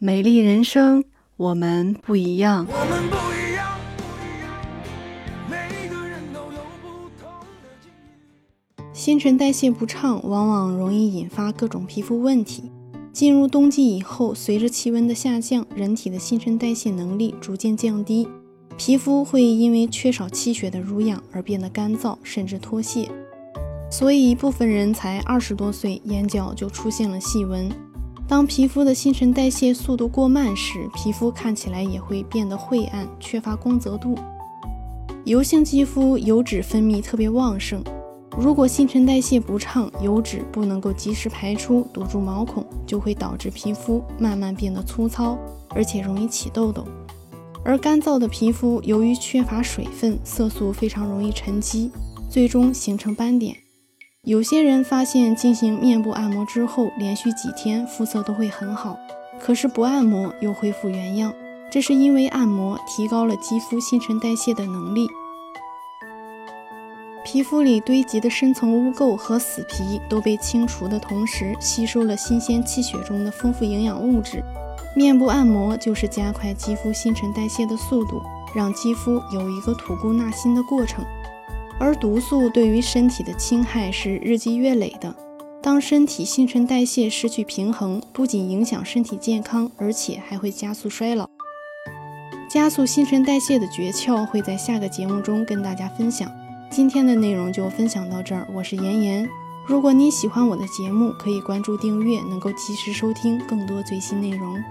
美丽人生，我们不一样。我们不一样，不一样，每个人都有不同的境遇。新陈代谢不畅，往往容易引发各种皮肤问题。进入冬季以后，随着气温的下降，人体的新陈代谢能力逐渐降低，皮肤会因为缺少气血的濡养而变得干燥，甚至脱屑。所以，一部分人才二十多岁，眼角就出现了细纹。当皮肤的新陈代谢速度过慢时，皮肤看起来也会变得晦暗，缺乏光泽度。油性肌肤油脂分泌特别旺盛，如果新陈代谢不畅，油脂不能够及时排出，堵住毛孔，就会导致皮肤慢慢变得粗糙，而且容易起痘痘。而干燥的皮肤由于缺乏水分，色素非常容易沉积，最终形成斑点。有些人发现进行面部按摩之后，连续几天肤色都会很好，可是不按摩又恢复原样，这是因为按摩提高了肌肤新陈代谢的能力。皮肤里堆积的深层污垢和死皮都被清除的同时，吸收了新鲜气血中的丰富营养物质。面部按摩就是加快肌肤新陈代谢的速度，让肌肤有一个吐故纳新的过程。而毒素对于身体的侵害是日积月累的。当身体新陈代谢失去平衡，不仅影响身体健康，而且还会加速衰老。加速新陈代谢的诀窍会在下个节目中跟大家分享。今天的内容就分享到这儿，我是妍妍。如果你喜欢我的节目，可以关注订阅，能够及时收听更多最新内容。